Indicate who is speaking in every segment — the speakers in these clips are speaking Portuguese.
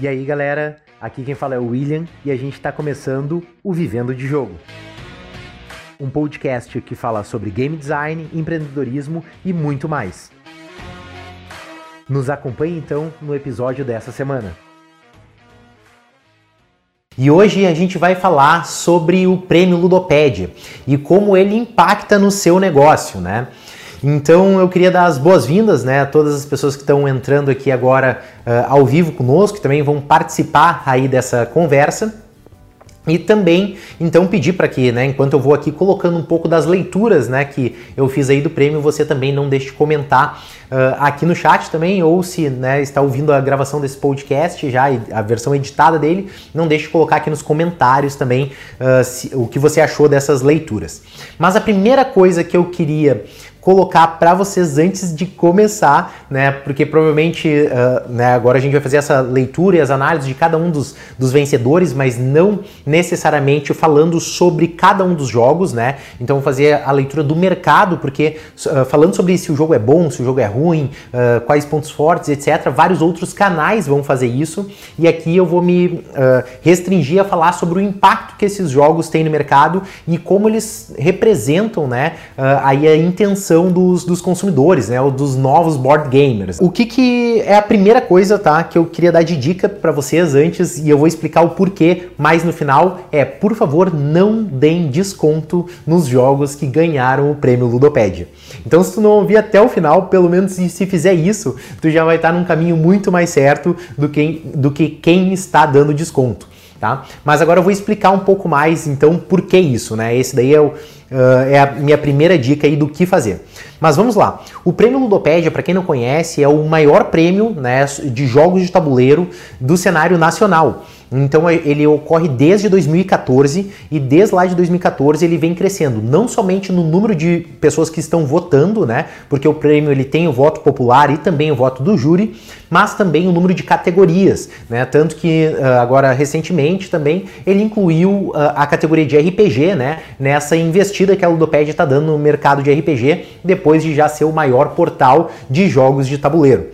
Speaker 1: E aí, galera, aqui quem fala é o William e a gente está começando o Vivendo de Jogo. Um podcast que fala sobre game design, empreendedorismo e muito mais. Nos acompanhe então no episódio dessa semana. E hoje a gente vai falar sobre o prêmio Ludopédia e como ele impacta no seu negócio, né? Então eu queria dar as boas-vindas né, a todas as pessoas que estão entrando aqui agora uh, ao vivo conosco, que também vão participar aí dessa conversa. E também, então, pedir para que, né, enquanto eu vou aqui colocando um pouco das leituras, né, que eu fiz aí do prêmio, você também não deixe de comentar uh, aqui no chat também, ou se, né, está ouvindo a gravação desse podcast já, a versão editada dele, não deixe de colocar aqui nos comentários também uh, se, o que você achou dessas leituras. Mas a primeira coisa que eu queria colocar para vocês antes de começar, né? Porque provavelmente, uh, né, agora a gente vai fazer essa leitura e as análises de cada um dos, dos vencedores, mas não necessariamente falando sobre cada um dos jogos, né? Então vou fazer a leitura do mercado, porque uh, falando sobre se o jogo é bom, se o jogo é ruim, uh, quais pontos fortes, etc. Vários outros canais vão fazer isso e aqui eu vou me restringir a falar sobre o impacto que esses jogos têm no mercado e como eles representam, né? aí a intenção dos, dos consumidores, né, ou dos novos board gamers. O que, que é a primeira coisa, tá, que eu queria dar de dica para vocês antes e eu vou explicar o porquê mais no final é, por favor, não deem desconto nos jogos que ganharam o prêmio Ludopédia. Então, se tu não ouvir até o final, pelo menos se, se fizer isso, tu já vai estar num caminho muito mais certo do que, do que quem está dando desconto. Tá? Mas agora eu vou explicar um pouco mais, então, por que isso, né? Esse daí é o, Uh, é a minha primeira dica aí do que fazer. Mas vamos lá. O prêmio Ludopédia, para quem não conhece, é o maior prêmio né, de jogos de tabuleiro do cenário nacional. Então ele ocorre desde 2014 e desde lá de 2014 ele vem crescendo, não somente no número de pessoas que estão votando, né? Porque o prêmio ele tem o voto popular e também o voto do júri, mas também o número de categorias, né? Tanto que uh, agora recentemente também ele incluiu uh, a categoria de RPG, né? Nessa investida que a Ludopédia está dando no mercado de RPG, depois de já ser o maior portal de jogos de tabuleiro.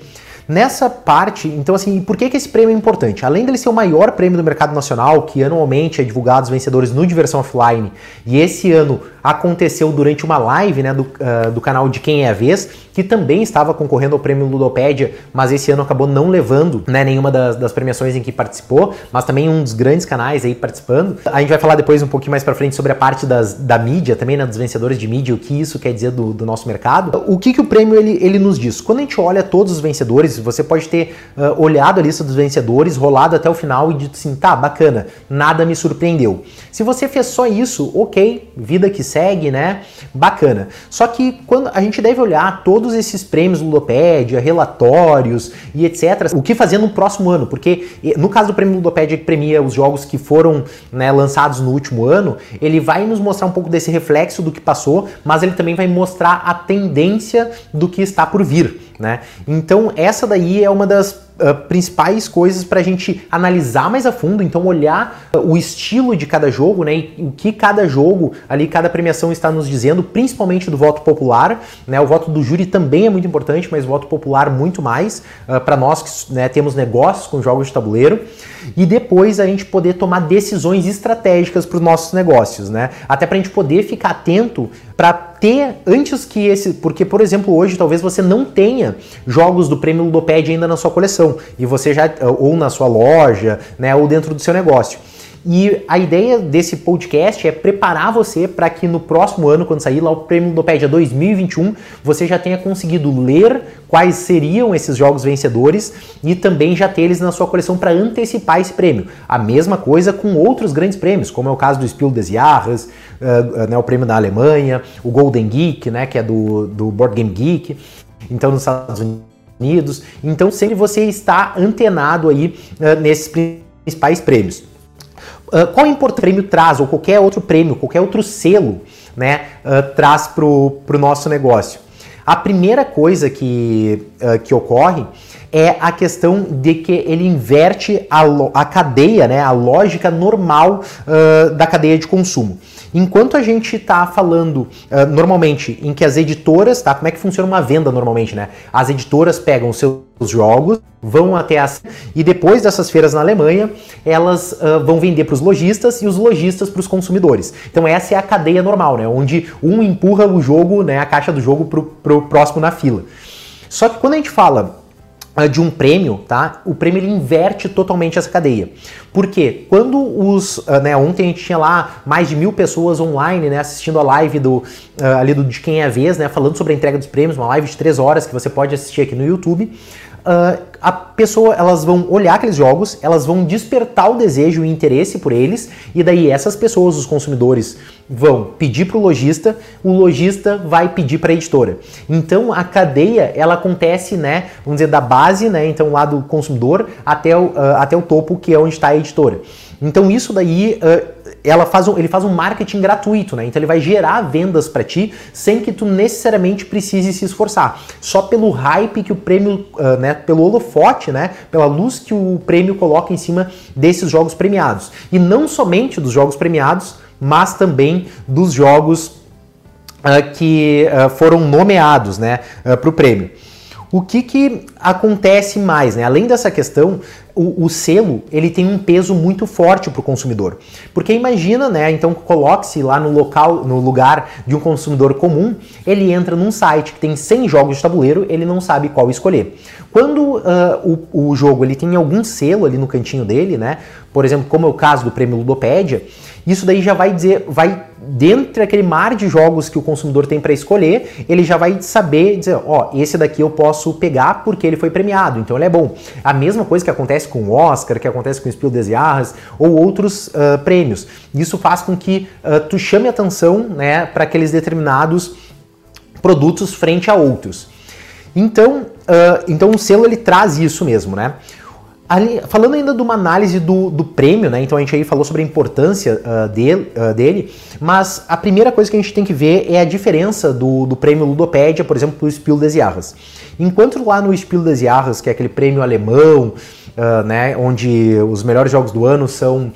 Speaker 1: Nessa parte, então assim, por que, que esse prêmio é importante? Além dele ser o maior prêmio do mercado nacional, que anualmente é divulgado os vencedores no Diversão Offline, e esse ano aconteceu durante uma live né, do, uh, do canal de Quem é a Vez, que também estava concorrendo ao prêmio Ludopédia, mas esse ano acabou não levando né, nenhuma das, das, premiações em que participou, mas também um dos grandes canais aí participando. A gente vai falar depois um pouquinho mais para frente sobre a parte das, da mídia também, né, dos vencedores de mídia, o que isso quer dizer do, do nosso mercado. O que, que o prêmio ele, ele nos diz? Quando a gente olha todos os vencedores, você pode ter uh, olhado a lista dos vencedores, rolado até o final e dito assim, tá, bacana, nada me surpreendeu. Se você fez só isso, ok, vida que né? Bacana. Só que quando a gente deve olhar todos esses prêmios Ludopédia, relatórios e etc. O que fazer no próximo ano? Porque no caso do prêmio Ludopédia que premia os jogos que foram né, lançados no último ano, ele vai nos mostrar um pouco desse reflexo do que passou, mas ele também vai mostrar a tendência do que está por vir. Né? Então essa daí é uma das Uh, principais coisas para a gente analisar mais a fundo, então olhar uh, o estilo de cada jogo, né, e o que cada jogo ali, cada premiação está nos dizendo, principalmente do voto popular, né, o voto do júri também é muito importante, mas o voto popular muito mais uh, para nós que né, temos negócios com jogos de tabuleiro. E depois a gente poder tomar decisões estratégicas para os nossos negócios, né, até para a gente poder ficar atento para ter antes que esse, porque por exemplo hoje talvez você não tenha jogos do Prêmio Ludopédia ainda na sua coleção e você já ou na sua loja, né, ou dentro do seu negócio. E a ideia desse podcast é preparar você para que no próximo ano, quando sair lá o Prêmio Ludopédia 2021, você já tenha conseguido ler quais seriam esses jogos vencedores e também já ter eles na sua coleção para antecipar esse prêmio. A mesma coisa com outros grandes prêmios, como é o caso do Spiel des Jahres, uh, né, o prêmio da Alemanha, o Golden Geek, né, que é do, do Board Game Geek, então nos Estados Unidos. Então sempre você está antenado aí uh, nesses principais prêmios. Uh, qual importante prêmio traz, ou qualquer outro prêmio, qualquer outro selo, né, uh, traz para o nosso negócio? A primeira coisa que, uh, que ocorre é a questão de que ele inverte a, a cadeia, né, a lógica normal uh, da cadeia de consumo. Enquanto a gente está falando uh, normalmente em que as editoras, tá? Como é que funciona uma venda normalmente, né? As editoras pegam seus jogos, vão até as e depois dessas feiras na Alemanha, elas uh, vão vender para os lojistas e os lojistas para os consumidores. Então essa é a cadeia normal, né? Onde um empurra o jogo, né? A caixa do jogo para o próximo na fila. Só que quando a gente fala de um prêmio, tá? O prêmio ele inverte totalmente essa cadeia. Porque quando os, uh, né, ontem a gente tinha lá mais de mil pessoas online, né, assistindo a live do, uh, ali do de quem é a vez, né, falando sobre a entrega dos prêmios, uma live de três horas que você pode assistir aqui no YouTube uh, a pessoa, elas vão olhar aqueles jogos, elas vão despertar o desejo e interesse por eles, e daí essas pessoas, os consumidores, vão pedir para o lojista, o lojista vai pedir para a editora. Então a cadeia ela acontece, né, vamos dizer da base, né, então lá do consumidor até o, uh, até o topo que é onde está a editora. Então isso daí uh, ela faz um, ele faz um marketing gratuito, né? Então ele vai gerar vendas para ti sem que tu necessariamente precise se esforçar. Só pelo hype que o prêmio, uh, né, pelo holofote, né, pela luz que o prêmio coloca em cima desses jogos premiados. E não somente dos jogos premiados, mas também dos jogos uh, que uh, foram nomeados, né, para o prêmio. O que, que acontece mais, né? Além dessa questão, o, o selo ele tem um peso muito forte para o consumidor. Porque imagina, né? Então coloque-se lá no local, no lugar de um consumidor comum, ele entra num site que tem 100 jogos de tabuleiro, ele não sabe qual escolher. Quando uh, o, o jogo ele tem algum selo ali no cantinho dele, né? Por exemplo, como é o caso do prêmio Ludopédia, isso daí já vai dizer, vai dentro daquele mar de jogos que o consumidor tem para escolher, ele já vai saber dizer, ó, esse daqui eu posso pegar porque ele foi premiado, então ele é bom. A mesma coisa que acontece com o Oscar, que acontece com o Spiel des Jahres ou outros uh, prêmios. Isso faz com que uh, tu chame atenção, né, para aqueles determinados produtos frente a outros. Então, uh, então o selo ele traz isso mesmo, né? Ali, falando ainda de uma análise do, do prêmio, né? Então a gente aí falou sobre a importância uh, dele, uh, dele, mas a primeira coisa que a gente tem que ver é a diferença do, do prêmio Ludopédia, por exemplo, do Spiel des Jahres. Enquanto lá no Spiel des Jahres, que é aquele prêmio alemão, uh, né, onde os melhores jogos do ano são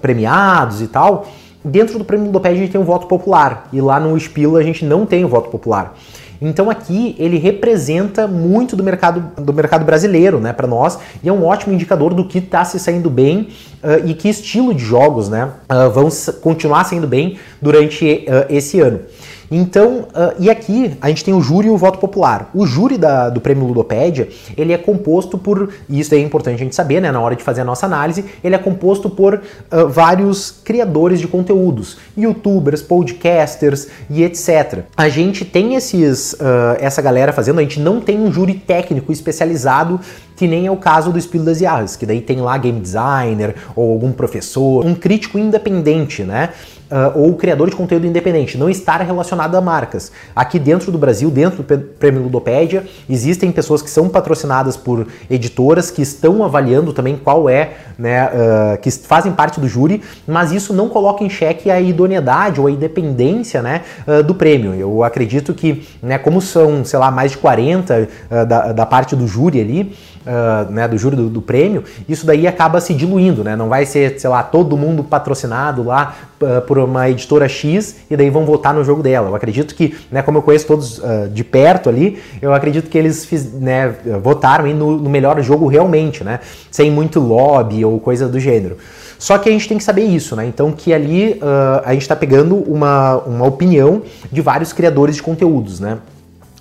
Speaker 1: premiados e tal, dentro do prêmio Ludopédia a gente tem um voto popular, e lá no Spiel a gente não tem o voto popular. Então aqui ele representa muito do mercado, do mercado brasileiro, né, para nós, e é um ótimo indicador do que está se saindo bem uh, e que estilo de jogos, né, uh, vão continuar saindo bem durante uh, esse ano. Então, uh, e aqui a gente tem o júri e o voto popular. O júri da, do prêmio Ludopédia, ele é composto por, e isso é importante a gente saber, né, na hora de fazer a nossa análise, ele é composto por uh, vários criadores de conteúdos, youtubers, podcasters e etc. A gente tem esses, uh, essa galera fazendo, a gente não tem um júri técnico especializado que nem é o caso do Espírito das Iarras, que daí tem lá game designer ou algum professor, um crítico independente, né? Uh, ou criador de conteúdo independente, não estar relacionado a marcas. Aqui dentro do Brasil, dentro do Prêmio Ludopédia, existem pessoas que são patrocinadas por editoras que estão avaliando também qual é, né, uh, que fazem parte do júri, mas isso não coloca em xeque a idoneidade ou a independência, né, uh, do prêmio. Eu acredito que, né, como são, sei lá, mais de 40 da, da parte do júri ali, uh, né, do júri do, do, prêmio, isso daí acaba se diluindo, né? Não vai ser, sei lá, todo mundo patrocinado lá uh, por uma editora X e daí vão votar no jogo dela. Eu acredito que, né, como eu conheço todos uh, de perto ali, eu acredito que eles fiz, né, votaram no, no melhor jogo realmente, né? Sem muito lobby ou coisa do gênero. Só que a gente tem que saber isso, né? Então que ali uh, a gente está pegando uma, uma opinião de vários criadores de conteúdos, né?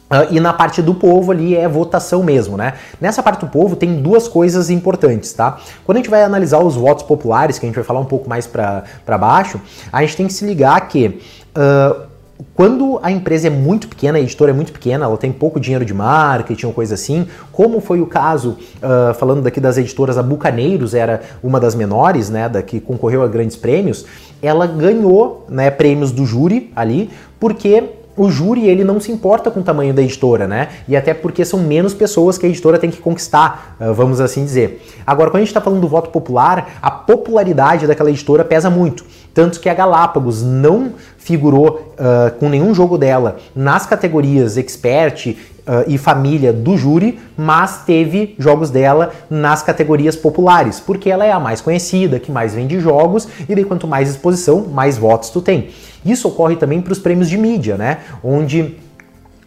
Speaker 1: Uh, e na parte do povo ali é votação mesmo, né? Nessa parte do povo tem duas coisas importantes, tá? Quando a gente vai analisar os votos populares, que a gente vai falar um pouco mais para baixo, a gente tem que se ligar que uh, quando a empresa é muito pequena, a editora é muito pequena, ela tem pouco dinheiro de marketing ou coisa assim, como foi o caso, uh, falando daqui das editoras, a Bucaneiros era uma das menores, né, da que concorreu a grandes prêmios, ela ganhou né, prêmios do júri ali, porque o júri ele não se importa com o tamanho da editora, né? E até porque são menos pessoas que a editora tem que conquistar, ah, vamos assim dizer. Agora, quando a gente está falando do voto popular, a popularidade daquela editora pesa muito. Tanto que a Galápagos não figurou uh, com nenhum jogo dela nas categorias Expert uh, e família do júri, mas teve jogos dela nas categorias populares, porque ela é a mais conhecida, que mais vende jogos, e daí quanto mais exposição, mais votos tu tem. Isso ocorre também para os prêmios de mídia, né? Onde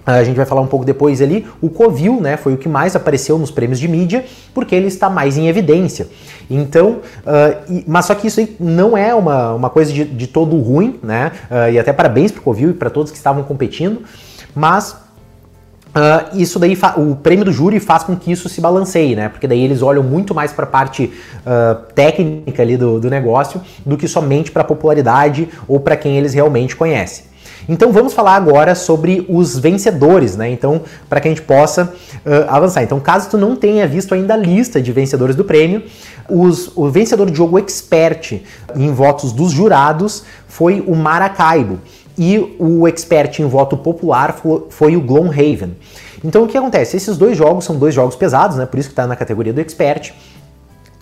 Speaker 1: a gente vai falar um pouco depois ali, o Covil, né, foi o que mais apareceu nos prêmios de mídia, porque ele está mais em evidência. Então, uh, e, mas só que isso aí não é uma, uma coisa de, de todo ruim, né, uh, e até parabéns para o Covil e para todos que estavam competindo, mas Uh, isso daí, o prêmio do júri faz com que isso se balanceie, né? Porque daí eles olham muito mais para a parte uh, técnica ali do, do negócio do que somente para a popularidade ou para quem eles realmente conhecem. Então vamos falar agora sobre os vencedores, né? Então, para que a gente possa uh, avançar. Então, caso tu não tenha visto ainda a lista de vencedores do prêmio, os, o vencedor de jogo expert em votos dos jurados foi o Maracaibo e o expert em voto popular foi o Gloomhaven. Então o que acontece? Esses dois jogos são dois jogos pesados, né? Por isso que está na categoria do expert.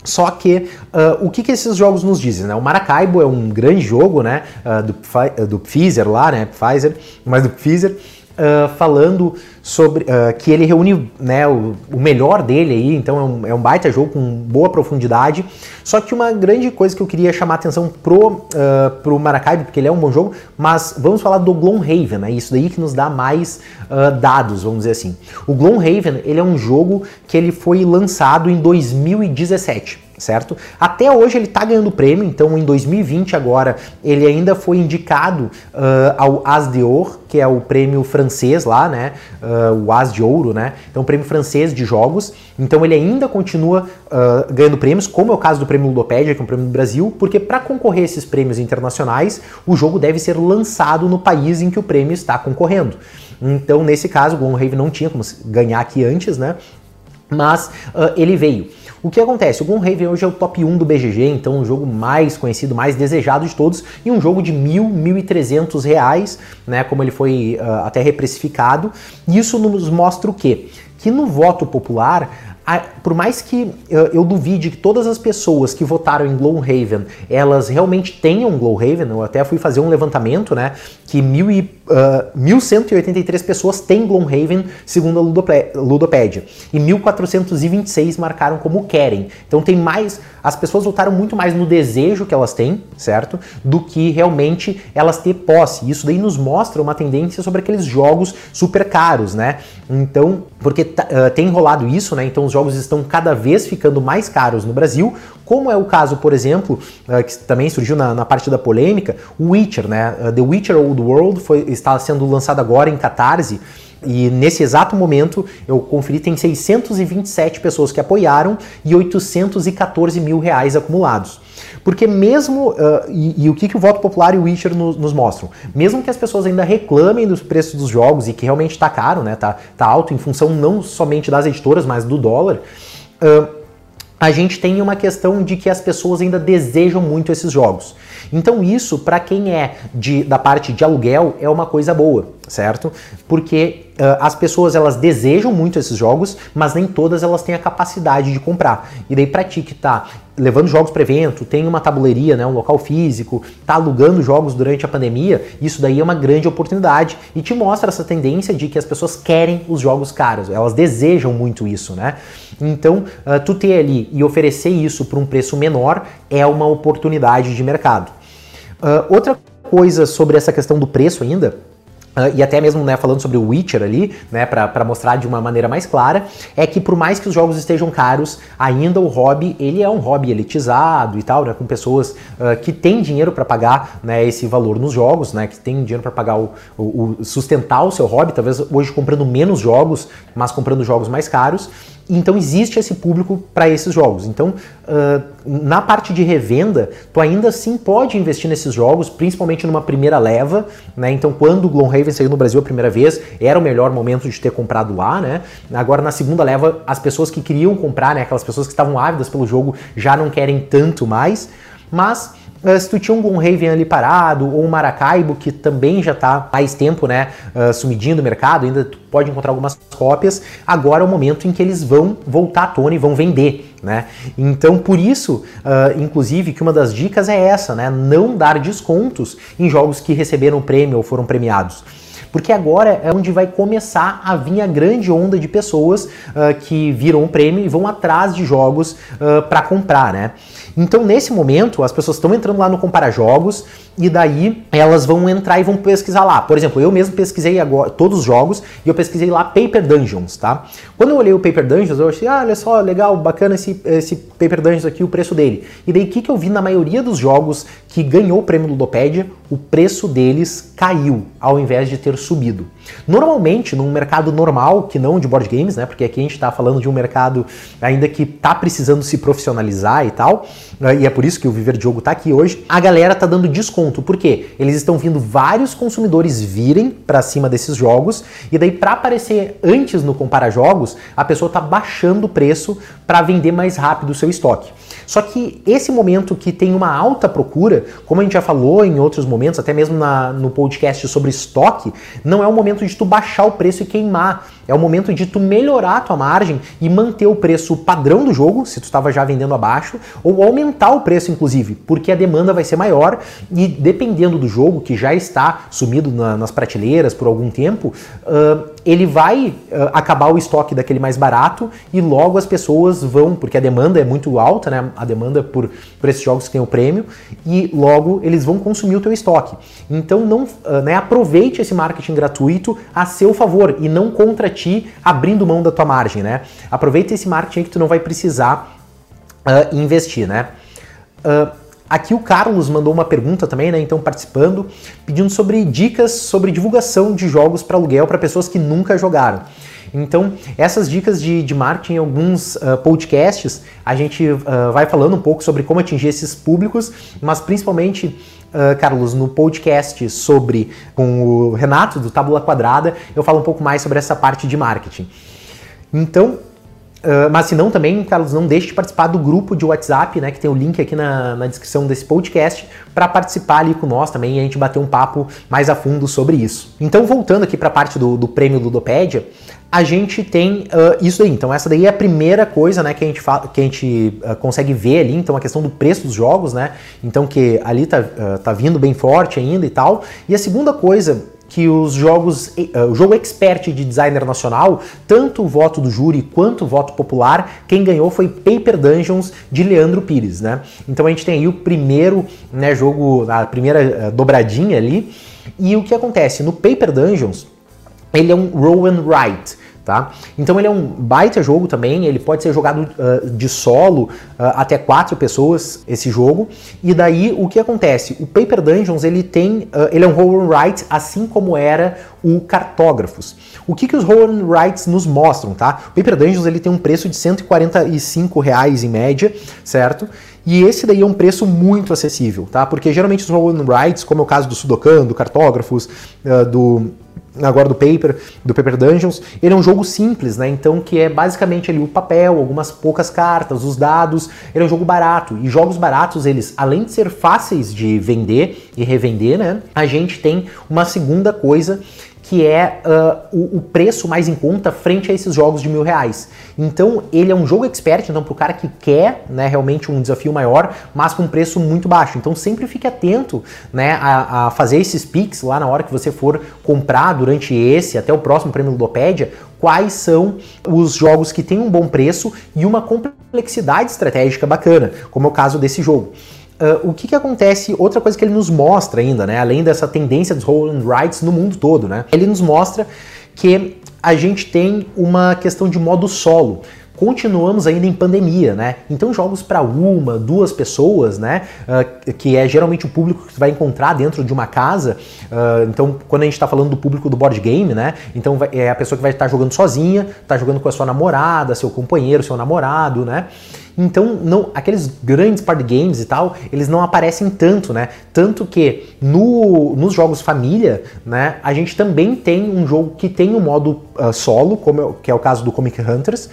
Speaker 1: Só que uh, o que, que esses jogos nos dizem? Né? O Maracaibo é um grande jogo né? Uh, do, Pfizer lá, né? Pfizer, mas do Pfizer uh, falando sobre uh, que ele reúne né, o, o, melhor dele aí, então é um, é um, baita jogo com boa profundidade. Só que uma grande coisa que eu queria chamar a atenção pro, uh, pro Maracaibo, porque ele é um bom jogo, mas vamos falar do Gloomhaven, né? Isso daí que nos dá mais uh, dados, vamos dizer assim. O Gloomhaven, ele é um jogo que ele foi lançado em 2017 certo? Até hoje ele está ganhando prêmio, então em 2020 agora ele ainda foi indicado uh, ao As d'Or, que é o prêmio francês lá, né? Uh, o As de Ouro, né? Então, prêmio francês de jogos. Então, ele ainda continua uh, ganhando prêmios, como é o caso do prêmio Ludopédia, que é um prêmio do Brasil, porque para concorrer a esses prêmios internacionais, o jogo deve ser lançado no país em que o prêmio está concorrendo. Então, nesse caso, o Gloomhaven não tinha como ganhar aqui antes, né? Mas uh, ele veio. O que acontece? O Gloomhaven hoje é o top 1 do BGG, então o jogo mais conhecido, mais desejado de todos, e um jogo de mil, mil e trezentos reais, né, como ele foi uh, até reprecificado. Isso nos mostra o quê? Que no voto popular por mais que eu duvide que todas as pessoas que votaram em Gloomhaven, elas realmente tenham Gloomhaven, eu até fui fazer um levantamento, né, que mil e, uh, 1.183 pessoas têm Gloomhaven, segundo a Ludopédia, e 1.426 marcaram como querem. Então tem mais, as pessoas votaram muito mais no desejo que elas têm, certo, do que realmente elas ter posse. Isso daí nos mostra uma tendência sobre aqueles jogos super caros, né? Então, porque uh, tem rolado isso, né? Então os jogos estão cada vez ficando mais caros no Brasil, como é o caso, por exemplo, uh, que também surgiu na, na, parte da polêmica, o Witcher, né? The Witcher Old World foi, está sendo lançado agora em Catarse. E nesse exato momento, eu conferi, tem 627 pessoas que apoiaram e 814 mil reais acumulados. Porque mesmo, uh, e, e, o que, que o voto popular e o Witcher nos, nos, mostram? Mesmo que as pessoas ainda reclamem dos preços dos jogos e que realmente está caro, né, tá, tá alto em função não somente das editoras, mas do dólar, uh, a gente tem uma questão de que as pessoas ainda desejam muito esses jogos. Então isso, para quem é de, da parte de aluguel, é uma coisa boa, certo? Porque uh, as pessoas elas desejam muito esses jogos, mas nem todas elas têm a capacidade de comprar. E daí para ti que tá levando jogos para evento, tem uma tabuleiria, né, um local físico, tá alugando jogos durante a pandemia, isso daí é uma grande oportunidade e te mostra essa tendência de que as pessoas querem os jogos caros, elas desejam muito isso, né? Então, uh, tu ter ali e oferecer isso por um preço menor é uma oportunidade de mercado. Uh, outra coisa sobre essa questão do preço ainda, Uh, e até mesmo né, falando sobre o Witcher ali, né, para mostrar de uma maneira mais clara, é que por mais que os jogos estejam caros, ainda o hobby ele é um hobby elitizado e tal, né, com pessoas uh, que têm dinheiro para pagar né, esse valor nos jogos, né, que têm dinheiro para pagar o, o, o, sustentar o seu hobby, talvez hoje comprando menos jogos, mas comprando jogos mais caros. Então existe esse público para esses jogos. Então, uh, na parte de revenda, tu ainda sim pode investir nesses jogos, principalmente numa primeira leva, né? Então, quando o Gloomhaven saiu no Brasil a primeira vez, era o melhor momento de ter comprado lá, né? Agora, na segunda leva, as pessoas que queriam comprar, né? Aquelas pessoas que estavam ávidas pelo jogo, já não querem tanto mais. Mas Uh, se tu tinha um Gloomhaven ali parado, ou um Maracaibo, que também já está mais tempo, né, uh, sumidinho do mercado, ainda tu pode encontrar algumas cópias, agora é o momento em que eles vão voltar à tona e vão vender, né? Então, por isso, uh, inclusive, que uma das dicas é essa, né, não dar descontos em jogos que receberam prêmio ou foram premiados. Porque agora é onde vai começar a vir a grande onda de pessoas uh, que viram o prêmio e vão atrás de jogos uh, para comprar, né? Então, nesse momento, as pessoas estão entrando lá no Compara Jogos e daí elas vão entrar e vão pesquisar lá. Por exemplo, eu mesmo pesquisei agora todos os jogos e eu pesquisei lá Paper Dungeons, tá? Quando eu olhei o Paper Dungeons, eu achei, ah, olha só, legal, bacana esse, esse Paper Dungeons aqui, o preço dele. E daí o que, que eu vi na maioria dos jogos que ganhou o prêmio Ludopédia? O preço deles caiu ao invés de ter subido. Normalmente, num mercado normal, que não de board games, né? Porque aqui a gente está falando de um mercado ainda que está precisando se profissionalizar e tal, né, e é por isso que o Viver Jogo está aqui hoje, a galera tá dando desconto. Por quê? Eles estão vindo vários consumidores virem para cima desses jogos, e daí para aparecer antes no Compara Jogos, a pessoa tá baixando o preço para vender mais rápido o seu estoque. Só que esse momento que tem uma alta procura, como a gente já falou em outros momentos, até mesmo na, no podcast sobre estoque, não é o momento de tu baixar o preço e queimar. É o momento de tu melhorar a tua margem e manter o preço padrão do jogo, se tu estava já vendendo abaixo, ou aumentar o preço, inclusive, porque a demanda vai ser maior e dependendo do jogo, que já está sumido na, nas prateleiras por algum tempo, uh, ele vai uh, acabar o estoque daquele mais barato e logo as pessoas vão, porque a demanda é muito alta, né? A demanda por, por esses jogos que tem o prêmio, e logo eles vão consumir o teu estoque. Então não, uh, né, aproveite esse marketing gratuito a seu favor e não contra ti abrindo mão da tua margem, né? Aproveita esse marketing que tu não vai precisar uh, investir, né? Uh, aqui o Carlos mandou uma pergunta também, né? Então participando, pedindo sobre dicas sobre divulgação de jogos para aluguel para pessoas que nunca jogaram. Então, essas dicas de, de marketing alguns uh, podcasts, a gente uh, vai falando um pouco sobre como atingir esses públicos, mas principalmente Uh, Carlos, no podcast sobre com o Renato do Tábula Quadrada, eu falo um pouco mais sobre essa parte de marketing. Então, Uh, mas se não também, Carlos, não deixe de participar do grupo de WhatsApp, né? Que tem o link aqui na, na descrição desse podcast, para participar ali com nós também e a gente bater um papo mais a fundo sobre isso. Então, voltando aqui para a parte do, do prêmio Ludopédia, a gente tem uh, isso aí. Então, essa daí é a primeira coisa né, que a gente, que a gente uh, consegue ver ali. Então, a questão do preço dos jogos, né? Então, que ali tá, tá vindo bem forte ainda e tal. E a segunda coisa que os jogos, uh, o jogo expert de designer nacional, tanto o voto do júri quanto o voto popular, quem ganhou foi Paper Dungeons de Leandro Pires, né? Então a gente tem aí o primeiro, né, jogo, a primeira uh, dobradinha ali. E o que acontece no Paper Dungeons, ele é um roll and write. Tá? Então ele é um baita jogo também, ele pode ser jogado uh, de solo uh, até quatro pessoas esse jogo. E daí o que acontece? O Paper Dungeons ele tem, uh, ele é um roll and write assim como era o Cartógrafos. O que, que os roll and writes nos mostram, tá? O Paper Dungeons ele tem um preço de 145 reais em média, certo? E esse daí é um preço muito acessível, tá? Porque geralmente os roll and writes, como é o caso do Sudokan, do Cartógrafos, do agora do Paper, do Paper Dungeons, ele é um jogo simples, né? Então que é basicamente ali o papel, algumas poucas cartas, os dados. Ele é um jogo barato e jogos baratos eles, além de ser fáceis de vender e revender, né? A gente tem uma segunda coisa que é uh, o, o, preço mais em conta frente a esses jogos de mil reais. Então ele é um jogo expert, então para o cara que quer né, realmente um desafio maior, mas com um preço muito baixo. Então sempre fique atento né, a, a, fazer esses picks lá na hora que você for comprar durante esse, até o próximo prêmio Ludopédia, quais são os jogos que têm um bom preço e uma complexidade estratégica bacana, como é o caso desse jogo. Uh, o que, que acontece? Outra coisa que ele nos mostra ainda, né? Além dessa tendência dos roll and rights no mundo todo, né? Ele nos mostra que a gente tem uma questão de modo solo continuamos ainda em pandemia, né? Então jogos para uma, duas pessoas, né? Uh, que é geralmente o público que você vai encontrar dentro de uma casa. Uh, então quando a gente está falando do público do board game, né? Então vai, é a pessoa que vai estar tá jogando sozinha, está jogando com a sua namorada, seu companheiro, seu namorado, né? Então, não, aqueles grandes party games e tal, eles não aparecem tanto, né? Tanto que no, nos jogos família, né, a gente também tem um jogo que tem um modo uh, solo, como é, que é o caso do Comic Hunters,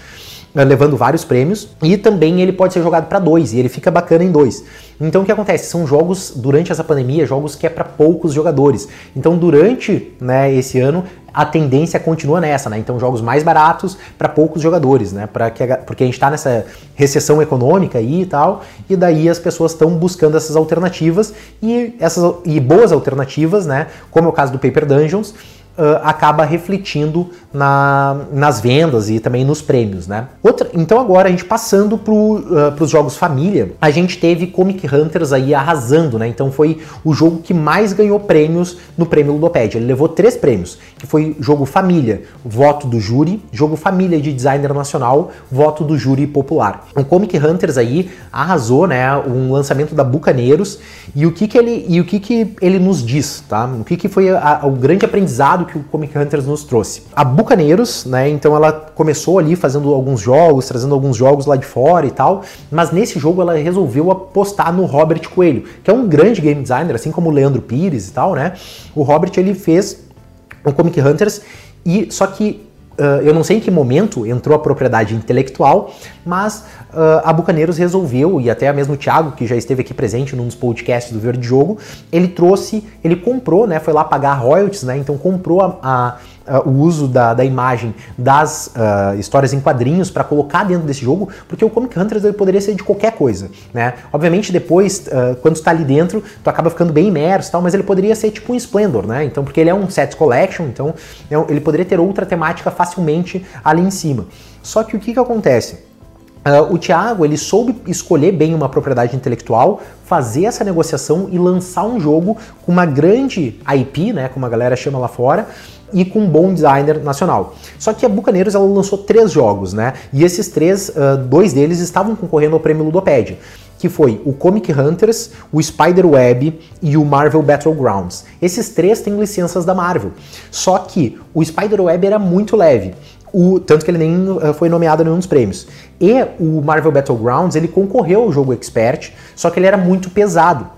Speaker 1: levando vários prêmios, e também ele pode ser jogado para dois, e ele fica bacana em dois. Então o que acontece? São jogos, durante essa pandemia, jogos que é para poucos jogadores. Então durante né, esse ano, a tendência continua nessa, né? Então jogos mais baratos para poucos jogadores, né? Para que a, porque a gente está nessa recessão econômica aí e tal, e daí as pessoas estão buscando essas alternativas e essas e boas alternativas, né? Como é o caso do Paper Dungeons, uh, acaba refletindo na, nas vendas e também nos prêmios, né? Outra, então agora a gente passando para uh, os jogos família, a gente teve Comic Hunters aí arrasando, né? Então foi o jogo que mais ganhou prêmios no prêmio Ludopédia. Ele levou três prêmios, que foi jogo família, voto do júri, jogo família de designer nacional, voto do júri popular. O Comic Hunters aí arrasou, né? Um lançamento da Bucaneiros e o que que ele e o que que ele nos diz, tá? O que que foi a, a, o grande aprendizado que o Comic Hunters nos trouxe. A Bucaneiros, né? Então ela começou ali fazendo alguns jogos, trazendo alguns jogos lá de fora e tal, mas nesse jogo ela resolveu apostar no Robert Coelho, que é um grande game designer, assim como o Leandro Pires e tal, né? O Robert ele fez o Comic Hunters e só que Uh, eu não sei em que momento entrou a propriedade intelectual, mas uh, a Bucaneiros resolveu, e até mesmo o Thiago, que já esteve aqui presente num dos podcasts do Verde Jogo, ele trouxe, ele comprou, né, foi lá pagar royalties, né, então comprou a, a uh, o uso da, da imagem das uh, histórias em quadrinhos para colocar dentro desse jogo, porque o Comic Hunters ele poderia ser de qualquer coisa, né? Obviamente depois, uh, quando tu tá ali dentro, tu acaba ficando bem imerso tal, mas ele poderia ser tipo um Splendor, né? Então, porque ele é um set collection, então é ele poderia ter outra temática facilmente ali em cima. Só que o que que acontece? Uh, o Thiago ele soube escolher bem uma propriedade intelectual, fazer essa negociação e lançar um jogo com uma grande IP, né, como a galera chama lá fora, e com um bom designer nacional. Só que a Bucaneiros ela lançou três jogos, né? E esses três, uh, dois deles estavam concorrendo ao prêmio Ludopédia que foi o Comic Hunters, o Spider Web e o Marvel Battlegrounds. Esses três têm licenças da Marvel. Só que o Spider Web era muito leve. O, tanto que ele nem uh, foi nomeado em nenhum dos prêmios. E o Marvel Battlegrounds, ele concorreu ao jogo Expert, só que ele era muito pesado.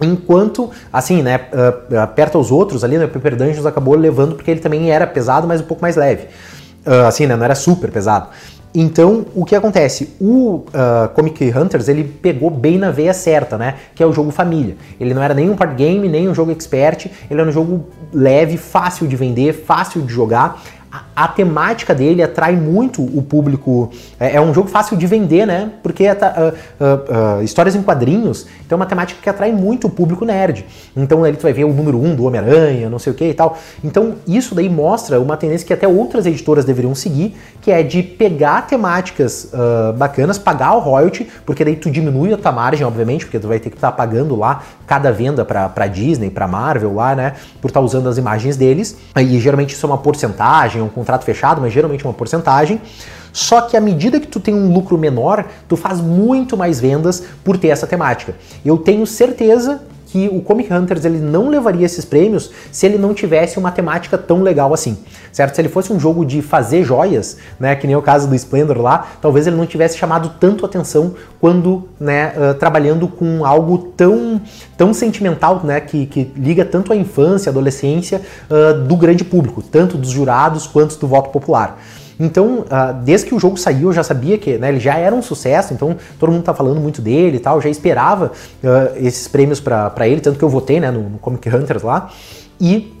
Speaker 1: Enquanto, assim, né, uh, perto aos outros ali, né, o Paper Dungeons acabou levando porque ele também era pesado, mas um pouco mais leve. Uh, assim, né, não era super pesado. Então, o que acontece? O uh, Comic Hunters, ele pegou bem na veia certa, né? Que é o jogo família. Ele não era nem um part game, nem um jogo expert, ele era um jogo leve, fácil de vender, fácil de jogar a, temática dele atrai muito o público. É, é, um jogo fácil de vender, né? Porque é, uh, uh, uh, histórias em quadrinhos, então é uma temática que atrai muito o público nerd. Então ali tu vai ver o número 1 um do Homem-Aranha, não sei o que e tal. Então isso daí mostra uma tendência que até outras editoras deveriam seguir, que é de pegar temáticas bacanas, pagar o royalty, porque daí tu diminui a tua margem, obviamente, porque tu vai ter que estar tá pagando lá cada venda para Disney, para Marvel lá, né? Por estar tá usando as imagens deles. E geralmente isso é uma porcentagem, um contrato fechado, mas geralmente uma porcentagem. Só que à medida que tu tem um lucro menor, tu faz muito mais vendas por ter essa temática. Eu tenho certeza que o Comic Hunters ele não levaria esses prêmios se ele não tivesse uma temática tão legal assim, certo? Se ele fosse um jogo de fazer joias, né, que nem o caso do Splendor lá, talvez ele não tivesse chamado tanto atenção quando, né, uh, trabalhando com algo tão, tão sentimental, né, que, que liga tanto à infância, à adolescência uh, do grande público, tanto dos jurados quanto do voto popular. Então, uh, desde que o jogo saiu, eu já sabia que né, ele já era um sucesso, então todo mundo tá falando muito dele e tal, já esperava uh, esses prêmios para ele, tanto que eu votei né, no, no Comic Hunters lá. E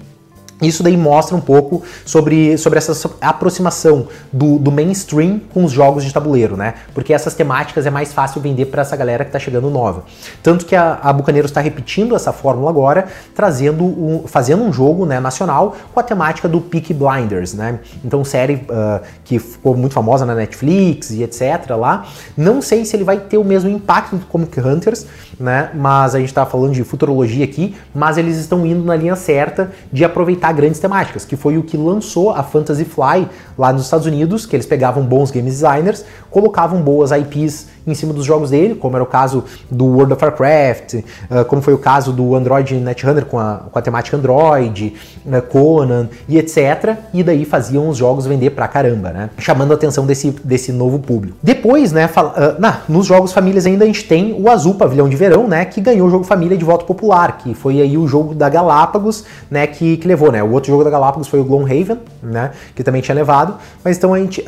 Speaker 1: isso daí mostra um pouco sobre, sobre essa aproximação do, do, mainstream com os jogos de tabuleiro, né? Porque essas temáticas é mais fácil vender para essa galera que está chegando nova. Tanto que a, a Bucaneiros está repetindo essa fórmula agora, trazendo um, fazendo um jogo né, nacional com a temática do Peak Blinders, né? Então, série uh, que ficou muito famosa na Netflix e etc. lá. Não sei se ele vai ter o mesmo impacto do Comic Hunters, né? Mas a gente está falando de futurologia aqui, mas eles estão indo na linha certa de aproveitar grandes temáticas, que foi o que lançou a Fantasy Fly lá nos Estados Unidos, que eles pegavam bons game designers, colocavam boas IPs em cima dos jogos dele, como era o caso do World of Warcraft, uh, como foi o caso do Android Netrunner com a, com a temática Android, uh, Conan e etc. E daí faziam os jogos vender pra caramba, né? Chamando a atenção desse, desse novo público. Depois, né, fala, uh, nah, nos jogos famílias ainda a gente tem o Azul Pavilhão de Verão, né, que ganhou o jogo família de voto popular, que foi aí o jogo da Galápagos, né, que, que levou, né? O outro jogo da Galápagos foi o Gloomhaven, né, que também tinha levado, mas então a gente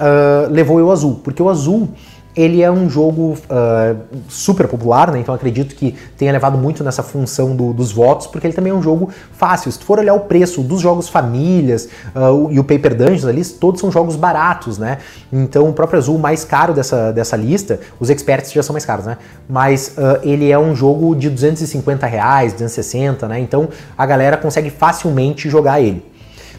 Speaker 1: levou o Azul, porque o Azul ele é um jogo uh, super popular, né? Então acredito que tenha levado muito nessa função do, dos votos, porque ele também é um jogo fácil. Se tu for olhar o preço dos jogos famílias uh, e o Paper Dungeons ali, todos são jogos baratos, né? Então o próprio Azul mais caro dessa, dessa lista, os experts já são mais caros, né? Mas uh, ele é um jogo de 250 reais, 260, né? Então a galera consegue facilmente jogar ele.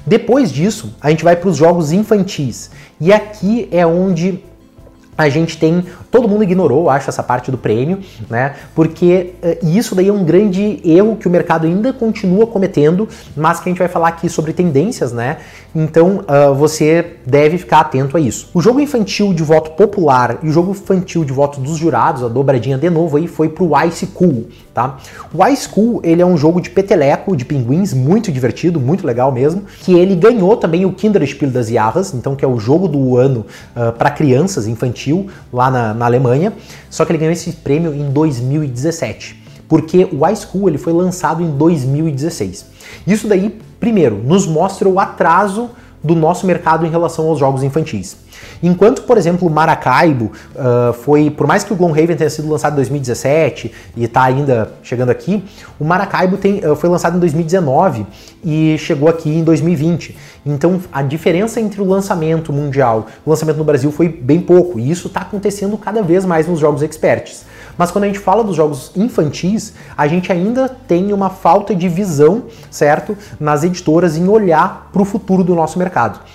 Speaker 1: Depois disso, a gente vai para os jogos infantis. E aqui é onde a gente tem. Todo mundo ignorou, acho, essa parte do prêmio, né? Porque uh, isso daí é um grande erro que o mercado ainda continua cometendo, mas que a gente vai falar aqui sobre tendências, né? Então uh, você deve ficar atento a isso. O jogo infantil de voto popular e o jogo infantil de voto dos jurados, a dobradinha de novo aí, foi pro Ice Cool, tá? O Ice Cool, ele é um jogo de peteleco, de pinguins, muito divertido, muito legal mesmo, que ele ganhou também o Kinderspiel das Jahres, então que é o jogo do ano uh, ah, para crianças, infantil, lá na, na Alemanha, só que ele ganhou esse prêmio em 2017 porque o iSchool ele foi lançado em 2016. Isso daí, primeiro, nos mostra o atraso do nosso mercado em relação aos jogos infantis. Enquanto, por exemplo, o Maracaibo uh, foi, por mais que o Gloomhaven tenha sido lançado em 2017 e está ainda chegando aqui, o Maracaibo tem, uh, foi lançado em 2019 e chegou aqui em 2020. Então a diferença entre o lançamento mundial e o lançamento no Brasil foi bem pouco, e isso está acontecendo cada vez mais nos jogos experts. Mas quando a gente fala dos jogos infantis, a gente ainda tem uma falta de visão, certo? Nas editoras em olhar para o futuro do nosso mercado.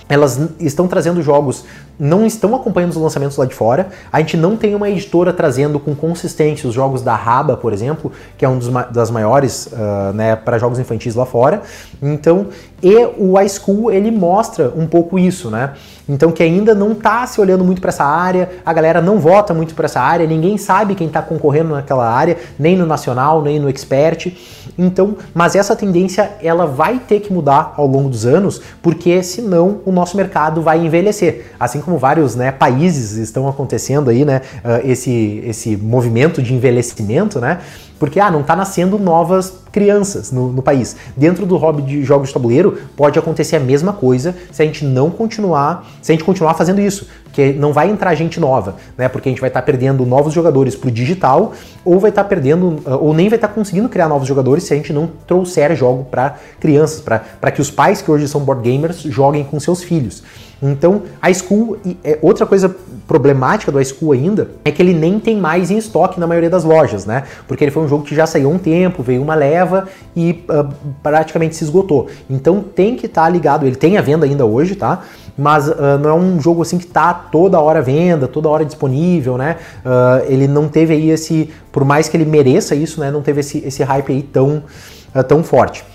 Speaker 1: Elas estão trazendo jogos não estão acompanhando os lançamentos lá de fora. A gente não tem uma editora trazendo com consistência os jogos da Raba, por exemplo, que é um dos, das maiores uh, né, para jogos infantis lá fora. Então, e o iSchool ele mostra um pouco isso, né? Então que ainda não está se olhando muito para essa área, a galera não vota muito para essa área, ninguém sabe quem está concorrendo naquela área, nem no nacional, nem no expert. Então, mas essa tendência ela vai ter que mudar ao longo dos anos, porque senão o nosso mercado vai envelhecer. Assim como vários né, países estão acontecendo aí, né, uh, esse, esse movimento de envelhecimento, né, porque ah, não está nascendo novas crianças no, no, país. Dentro do hobby de jogos de tabuleiro pode acontecer a mesma coisa se a gente não continuar, se a gente continuar fazendo isso, que não vai entrar gente nova, né? Porque a gente vai estar tá perdendo novos jogadores para o digital, ou vai estar tá perdendo, ah, ou nem vai estar tá conseguindo criar novos jogadores se a gente não trouxer jogo para crianças, para que os pais que hoje são board gamers joguem com seus filhos. Então, a School, é, outra coisa problemática do iSchool ainda é que ele nem tem mais em estoque na maioria das lojas, né? Porque ele foi um jogo que já saiu um tempo, veio uma leva e uh, praticamente se esgotou. Então tem que estar tá ligado, ele tem a venda ainda hoje, tá? Mas uh, não é um jogo assim que tá toda hora à venda, toda hora disponível, né? Uh, ele não teve aí esse, por mais que ele mereça isso, né? Não teve esse, esse hype aí tão, tão forte.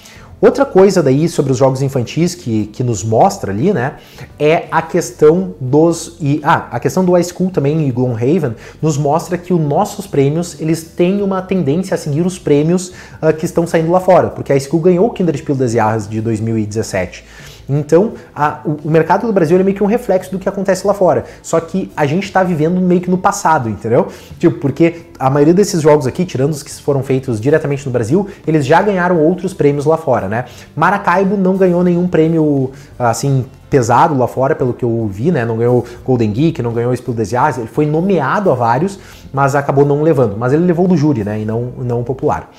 Speaker 1: Outra coisa daí sobre os jogos infantis que, que nos mostra ali, né, é a questão dos e ah, a questão do iSchool também e Gloomhaven nos mostra que os nossos prêmios eles têm uma tendência a seguir os prêmios uh, que estão saindo lá fora, porque a School ganhou o Kinderspiel das Jahres de 2017. Então, a, o, o, mercado do Brasil é meio que um reflexo do que acontece lá fora. Só que a gente está vivendo meio que no passado, entendeu? Tipo, porque a maioria desses jogos aqui, tirando os que foram feitos diretamente no Brasil, eles já ganharam outros prêmios lá fora, né? Maracaibo não ganhou nenhum prêmio, assim, pesado lá fora, pelo que eu vi, né? Não ganhou Golden Geek, não ganhou Spiel des Jahres, ele foi nomeado a vários, mas acabou não levando. Mas ele levou do júri, né? E não, não popular.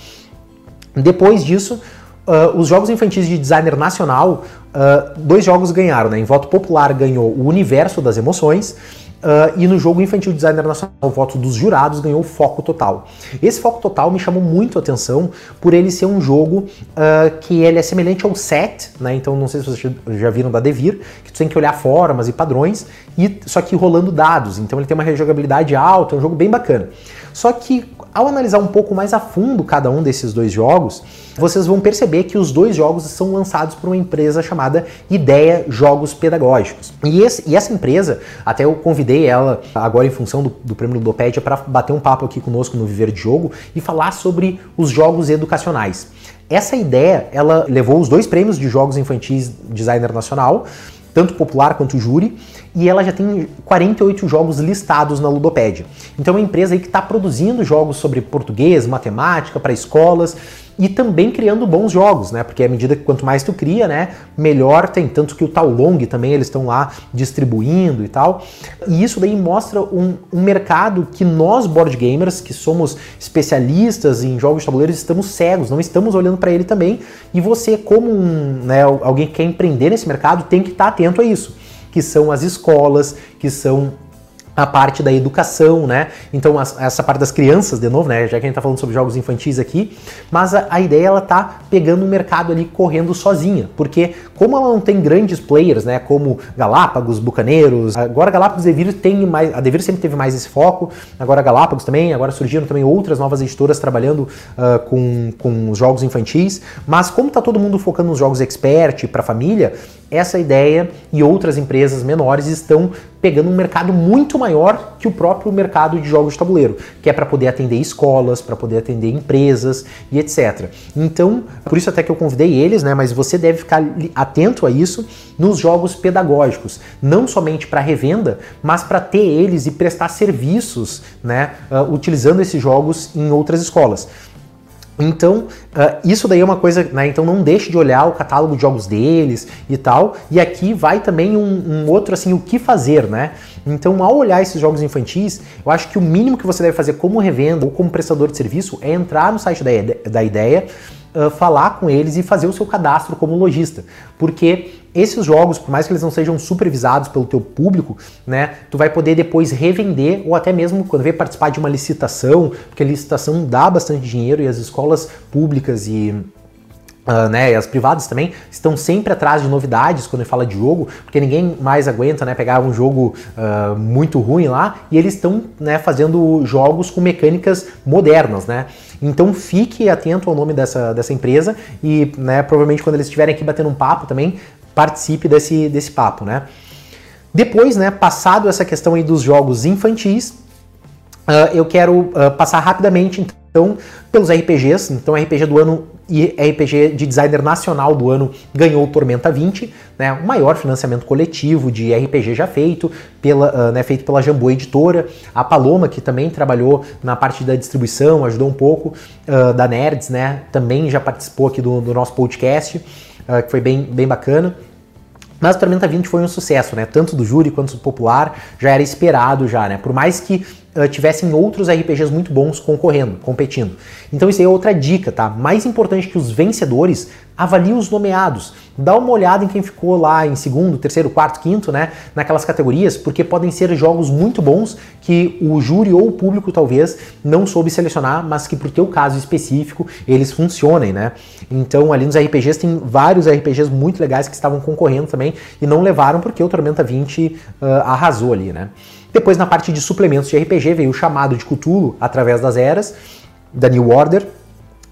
Speaker 1: Depois disso, Uh, os jogos infantis de designer nacional, uh, dois jogos ganharam, né? Em voto popular ganhou o Universo das Emoções Uh, e no jogo Infantil Designer Nacional, o voto dos jurados ganhou o foco total. Esse foco total me chamou muito a atenção por ele ser um jogo uh, que ele é semelhante ao set, né? Então não sei se vocês já viram da Devir, que tu tem que olhar formas e padrões, e só que rolando dados. Então ele tem uma rejogabilidade alta, é um jogo bem bacana. Só que ao analisar um pouco mais a fundo cada um desses dois jogos, vocês vão perceber que os dois jogos são lançados por uma empresa chamada Ideia Jogos Pedagógicos. E, esse, e essa empresa, até eu convidei ela agora em função do, do prêmio Ludopédia para bater um papo aqui conosco no Viver de Jogo e falar sobre os jogos educacionais. Essa ideia, ela levou os dois prêmios de jogos infantis designer nacional, tanto popular quanto júri, e ela já tem 48 jogos listados na Ludopédia. Então é uma empresa aí que está produzindo jogos sobre português, matemática para escolas e também criando bons jogos, né? Porque à medida que quanto mais tu cria, né, melhor tem. Tanto que o Tal Long também eles estão lá distribuindo e tal. E isso daí mostra um, um, mercado que nós board gamers, que somos especialistas em jogos de tabuleiro, estamos cegos, não estamos olhando para ele também. E você, como um, né, alguém que quer empreender nesse mercado, tem que estar tá atento a isso que são as escolas, que são a parte da educação, né? Então essa parte das crianças, de novo, né? Já que a gente tá falando sobre jogos infantis aqui, mas a, a, ideia ela tá pegando o mercado ali correndo sozinha, porque como ela não tem grandes players, né? Como Galápagos, Bucaneiros, agora Galápagos Devir tem mais, a Devir sempre teve mais esse foco, agora Galápagos também, agora surgiram também outras novas editoras trabalhando uh, com, com os jogos infantis, mas como tá todo mundo focando nos jogos expert para família, essa ideia e outras empresas menores estão pegando um mercado muito maior que o próprio mercado de jogos de tabuleiro, que é para poder atender escolas, para poder atender empresas e etc. Então, por isso até que eu convidei eles, né? Mas você deve ficar atento a isso nos jogos pedagógicos, não somente para revenda, mas para ter eles e prestar serviços, né? Uh, utilizando esses jogos em outras escolas. Então, uh, isso daí é uma coisa, né? Então não deixe de olhar o catálogo de jogos deles e tal. E aqui vai também um, um, outro, assim, o que fazer, né? Então, ao olhar esses jogos infantis, eu acho que o mínimo que você deve fazer como revenda ou como prestador de serviço é entrar no site da, da ideia, uh, falar com eles e fazer o seu cadastro como lojista. Porque esses jogos, por mais que eles não sejam supervisados pelo teu público, né, tu vai poder depois revender ou até mesmo quando vem participar de uma licitação, porque a licitação dá bastante dinheiro e as escolas públicas e Uh, né, e as privadas também estão sempre atrás de novidades quando fala de jogo, porque ninguém mais aguenta né, pegar um jogo uh, muito ruim lá e eles estão né, fazendo jogos com mecânicas modernas, né? Então fique atento ao nome dessa, dessa empresa e né, provavelmente quando eles estiverem aqui batendo um papo também, participe desse, desse papo, né? Depois, né, passado essa questão aí dos jogos infantis, uh, eu quero uh, passar rapidamente então pelos RPGs. Então, RPG do ano e RPG de designer nacional do ano ganhou o Tormenta 20, né, o maior financiamento coletivo de RPG já feito, pela, uh, né, feito pela Jambô Editora. A Paloma, que também trabalhou na parte da distribuição, ajudou um pouco, uh, da Nerds, né, também já participou aqui do, do nosso podcast que foi bem, bem bacana. Mas Tormenta 20 foi um sucesso, né? Tanto do júri quanto do popular, já era esperado já, né? Por mais que tivessem outros RPGs muito bons concorrendo, competindo. Então isso aí é outra dica, tá? Mais importante que os vencedores, avalie os nomeados. Dá uma olhada em quem ficou lá em segundo, terceiro, quarto, quinto, né? Naquelas categorias, porque podem ser jogos muito bons que o júri ou o público talvez não soube selecionar, mas que pro teu caso específico eles funcionem, né? Então ali nos RPGs tem vários RPGs muito legais que estavam concorrendo também e não levaram porque o Tormenta 20 uh, arrasou ali, né? Depois na parte de suplementos de RPG veio o chamado de Cthulhu através das eras da New Order.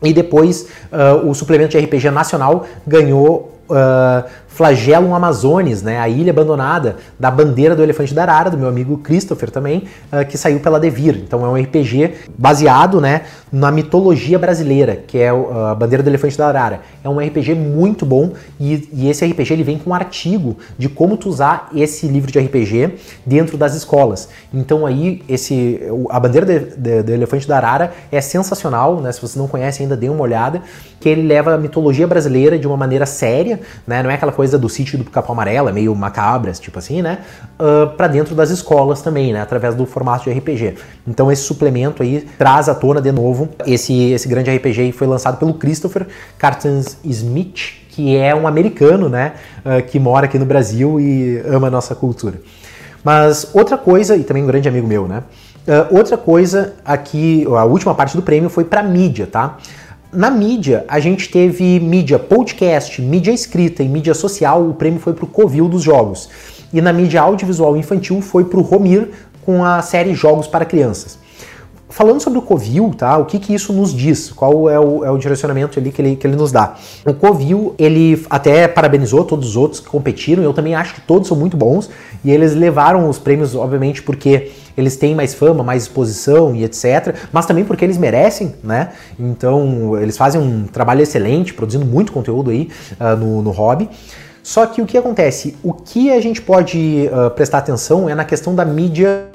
Speaker 1: E depois uh, o suplemento de RPG nacional ganhou uh, Flagellum Amazones, né, a ilha abandonada da bandeira do elefante da Arara, do meu amigo Christopher também, uh, que saiu pela Devir. Então é um RPG baseado né, na mitologia brasileira, que é a bandeira do elefante da Arara. É um RPG muito bom e, e, esse RPG ele vem com um artigo de como tu usar esse livro de RPG dentro das escolas. Então aí esse a bandeira de, de, do elefante da Arara é sensacional, né? Se você não conhece ainda, dê uma olhada, que ele leva a mitologia brasileira de uma maneira séria, né? Não é aquela coisa do sítio do Capão Amarelo, é meio macabras, tipo assim, né? Uh, para dentro das escolas também, né? Através do formato de RPG. Então esse suplemento aí traz à tona de novo esse, esse grande RPG foi lançado pelo Christopher Cartons Smith, que é um americano, né? Uh, que mora aqui no Brasil e ama a nossa cultura. Mas outra coisa, e também um grande amigo meu, né? Uh, outra coisa aqui, a última parte do prêmio foi para mídia, tá? Na mídia, a gente teve mídia podcast, mídia escrita e mídia social, o prêmio foi para o Covil dos Jogos. E na mídia audiovisual infantil foi para o Romir com a série Jogos para Crianças. Falando sobre o Covil, tá? O que, que isso nos diz? Qual é o, é o direcionamento ali que ele, que ele nos dá? O Covil, ele até parabenizou todos os outros que competiram, eu também acho que todos são muito bons, e eles levaram os prêmios, obviamente, porque eles têm mais fama, mais exposição e etc. Mas também porque eles merecem, né? Então, eles fazem um trabalho excelente, produzindo muito conteúdo aí uh, no, no hobby. Só que o que acontece? O que a gente pode uh, prestar atenção é na questão da mídia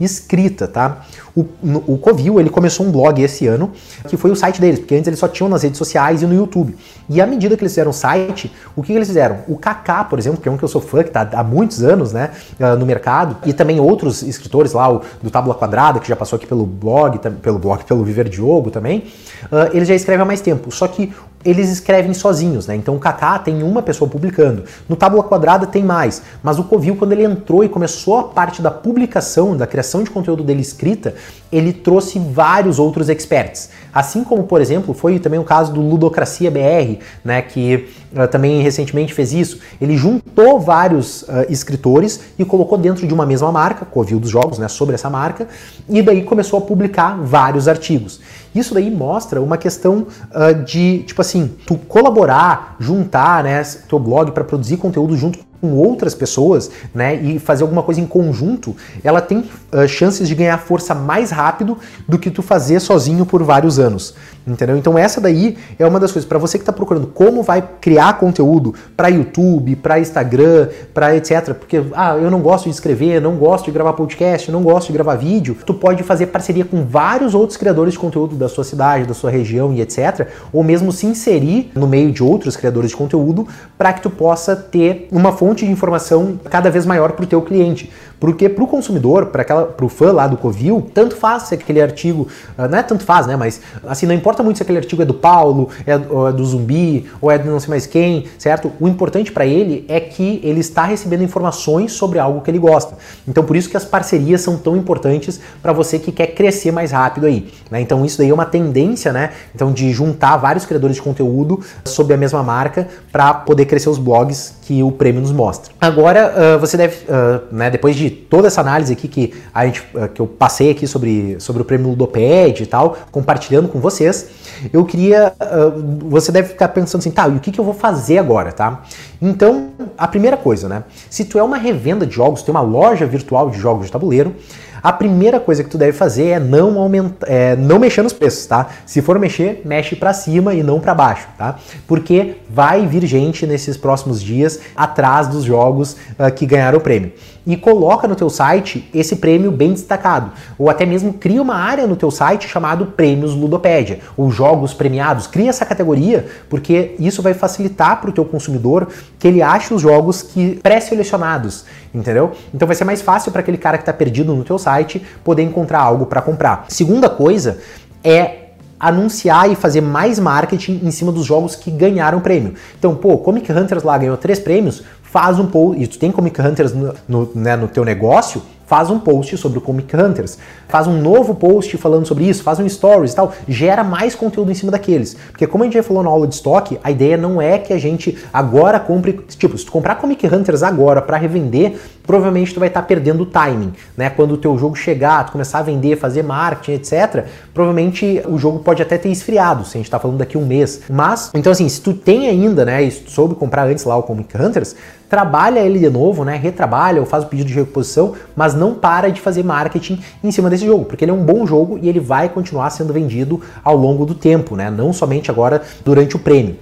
Speaker 1: escrita, tá? O, o Covil, ele começou um blog esse ano, que foi o site deles, porque antes eles só tinham nas redes sociais e no YouTube. E à medida que eles fizeram o site, o que, que eles fizeram? O Kaká, por exemplo, que é um que eu sou fã, que está há muitos anos né, ah, no mercado, e também outros escritores lá, o do Tábula Quadrada, que já passou aqui pelo blog, pelo blog, pelo Viver Diogo também, uh, eles já escrevem há mais tempo. Só que eles escrevem sozinhos, né? Então o Kaká tem uma pessoa publicando. No Tábua Quadrada tem mais. Mas o Covil, quando ele entrou e começou a parte da publicação, da criação de conteúdo dele escrita, ele trouxe vários outros experts. Assim como, por exemplo, foi também o caso do Ludocracia BR, né? Que uh, também recentemente fez isso. Ele juntou vários uh, escritores e colocou dentro de uma mesma marca, Covil dos Jogos, né? Sobre essa marca, e daí começou a publicar vários artigos. Isso daí mostra uma questão uh, de, tipo assim, tu colaborar, juntar, né, teu blog para produzir conteúdo junto com outras pessoas, né, e fazer alguma coisa em conjunto, ela tem uh, chances de ganhar força mais rápido do que tu fazer sozinho por vários anos, entendeu? Então essa daí é uma das coisas para você que está procurando como vai criar conteúdo para YouTube, para Instagram, para etc. Porque ah, eu não gosto de escrever, não gosto de gravar podcast, não gosto de gravar vídeo. Tu pode fazer parceria com vários outros criadores de conteúdo da sua cidade, da sua região e etc. Ou mesmo se inserir no meio de outros criadores de conteúdo para que tu possa ter uma fonte fonte de informação cada vez maior para o teu cliente. Porque para o consumidor, para o fã lá do Covil, tanto faz se aquele artigo, ah, não é tanto faz, né? Mas assim, não importa muito se aquele artigo é do Paulo, é, é do Zumbi, ou é do não sei mais quem, certo? O importante para ele é que ele está recebendo informações sobre algo que ele gosta. Então por isso que as parcerias são tão importantes para você que quer crescer mais rápido aí. Né? Então isso daí é uma tendência, né? Então de juntar vários criadores de conteúdo sob a mesma marca para poder crescer os blogs que o prêmio nos mostra. Agora uh, você deve, uh, né? Depois de toda essa análise aqui que, a gente, eh, que eu passei aqui sobre, sobre o prêmio Ludoped e tal, compartilhando com vocês, eu queria. Uh, você deve ficar pensando assim, tá, e o que, que eu vou fazer agora, tá? Então, a primeira coisa, né? Se tu é uma revenda de jogos, tem uma loja virtual de jogos de tabuleiro, a primeira coisa que tu deve fazer é não aumentar, é, não mexer nos preços, tá? Se for mexer, mexe para cima e não para baixo, tá? Porque vai vir gente nesses próximos dias atrás dos jogos uh, que ganharam o prêmio e coloca no teu site esse prêmio bem destacado, ou até mesmo cria uma área no teu site chamado Prêmios Ludopédia, ou jogos premiados. Cria essa categoria, porque isso vai facilitar para o teu consumidor que ele ache os jogos que pré-selecionados, entendeu? Então vai ser mais fácil para aquele cara que está perdido no teu site poder encontrar algo para comprar. Segunda coisa é anunciar e fazer mais marketing em cima dos jogos que ganharam prêmio. Então, pô, Comic Hunters lá ganhou três prêmios, faz um post, e tu tem Comic Hunters no, no, né, no teu negócio, faz um post sobre o Comic Hunters, faz um novo post falando sobre isso, faz um stories e tal, gera mais conteúdo em cima daqueles. Porque como a gente já falou na aula de estoque, a ideia não é que a gente agora compre, tipo, se tu comprar Comic Hunters agora para revender, provavelmente tu vai estar tá perdendo o timing, né? Quando o teu jogo chegar, tu começar a vender, fazer marketing, etc, provavelmente o jogo pode até ter esfriado, se a gente tá falando daqui um mês. Mas, então assim, se tu tem ainda, né, e soube comprar antes lá o Comic Hunters, trabalha ele de novo, né? Retrabalha ou faz o pedido de reposição, mas não para de fazer marketing em cima desse jogo, porque ele é um bom jogo e ele vai continuar sendo vendido ao longo do tempo, né? Não somente agora durante o prêmio.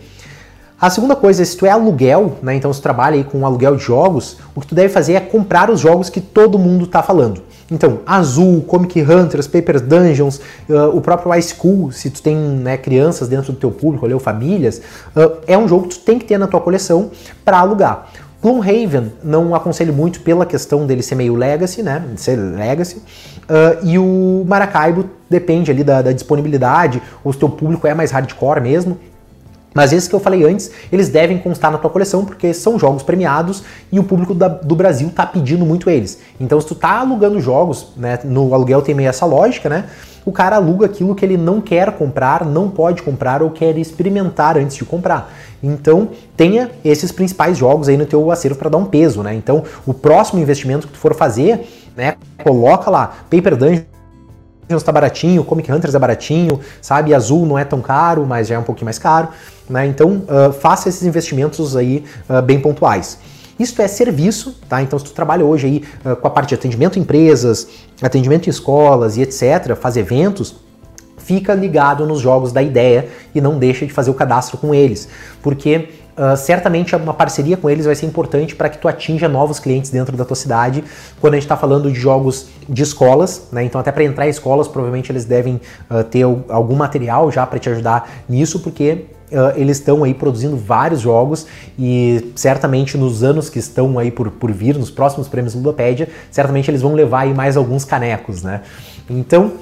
Speaker 1: A segunda coisa, se tu é aluguel, né, então se tu trabalha aí com aluguel de jogos, o que tu deve fazer é comprar os jogos que todo mundo está falando. Então, Azul, Comic Hunters, Paper Dungeons, uh, o próprio High School, se tu tem né, crianças dentro do teu público, ou famílias, uh, é um jogo que tu tem que ter na tua coleção para alugar. Gloomhaven não aconselho muito pela questão dele ser meio legacy, né? Ser legacy. Uh, e o Maracaibo depende ali da, da disponibilidade, o teu público é mais hardcore mesmo. Mas esses que eu falei antes, eles devem constar na tua coleção porque são jogos premiados e o público da, do Brasil tá pedindo muito eles. Então, se tu tá alugando jogos, né, no aluguel tem meio essa lógica, né? O cara aluga aquilo que ele não quer comprar, não pode comprar ou quer experimentar antes de comprar. Então, tenha esses principais jogos aí no teu acervo para dar um peso, né? Então, o próximo investimento que tu for fazer, né, coloca lá Paper Dungeon está baratinho, Comic Hunters é baratinho, sabe? Azul não é tão caro, mas já é um pouquinho mais caro, né? Então, uh, faça esses investimentos aí uh, bem pontuais. Isso é serviço, tá? Então, se tu trabalha hoje aí uh, com a parte de atendimento em empresas, atendimento em escolas e etc., faz eventos, fica ligado nos jogos da ideia e não deixa de fazer o cadastro com eles, porque Uh, certamente uma parceria com eles vai ser importante para que tu atinja novos clientes dentro da tua cidade. Quando a gente está falando de jogos de escolas, né? Então até para entrar em escolas, provavelmente eles devem uh, ter algum material já para te ajudar nisso, porque eles estão aí produzindo vários jogos e certamente nos anos que estão aí por, por vir, nos próximos prêmios Ludopédia, certamente eles vão levar aí mais alguns canecos, né? Então,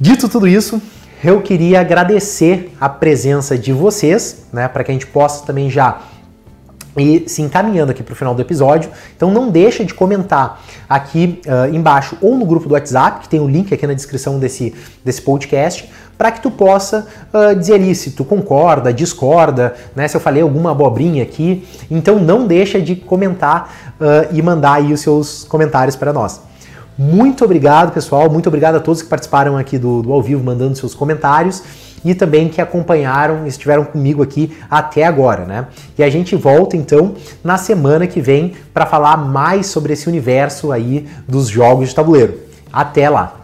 Speaker 1: dito tudo isso, eu queria agradecer a presença de vocês, né, para que a gente possa também já e se encaminhando aqui para o final do episódio. Então não deixa de comentar aqui uh, embaixo ou no grupo do WhatsApp, que tem o link aqui na descrição desse, desse podcast, para que tu possa uh, dizer ali se tu concorda, discorda, né, se eu falei alguma abobrinha aqui. Então não deixa de comentar uh, e mandar aí os seus comentários para nós. Muito obrigado, pessoal. Muito obrigado a todos que participaram aqui do, do ao vivo, mandando seus comentários e também que acompanharam, estiveram comigo aqui até agora, né? E a gente volta então na semana que vem para falar mais sobre esse universo aí dos jogos de tabuleiro. Até lá!